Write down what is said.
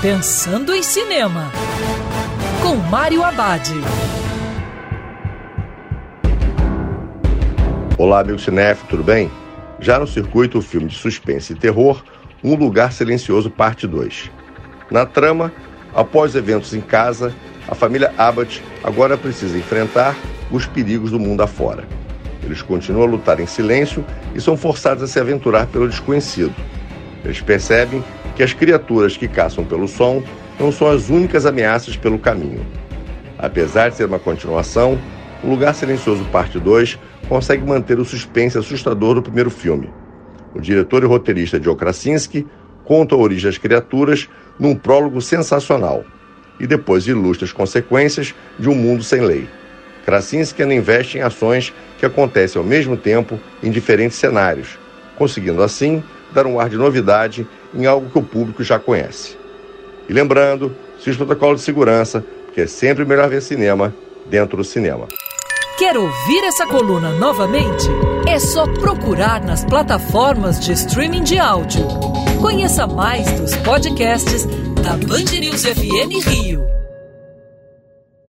Pensando em Cinema, com Mário Abad. Olá, amigo cinef, tudo bem? Já no circuito, o filme de suspense e terror, Um Lugar Silencioso, parte 2. Na trama, após eventos em casa, a família Abbott agora precisa enfrentar os perigos do mundo afora. Eles continuam a lutar em silêncio e são forçados a se aventurar pelo desconhecido. Eles percebem que as criaturas que caçam pelo som não são as únicas ameaças pelo caminho. Apesar de ser uma continuação, O Lugar Silencioso Parte 2 consegue manter o suspense assustador do primeiro filme. O diretor e roteirista Joe Krasinski conta a origem das criaturas num prólogo sensacional e depois ilustra as consequências de um mundo sem lei. Krasinski ainda investe em ações que acontecem ao mesmo tempo em diferentes cenários, conseguindo assim dar um ar de novidade em algo que o público já conhece. E lembrando, se os protocolos de segurança, porque é sempre melhor ver cinema dentro do cinema. Quer ouvir essa coluna novamente? É só procurar nas plataformas de streaming de áudio. Conheça mais dos podcasts da Band News FM Rio.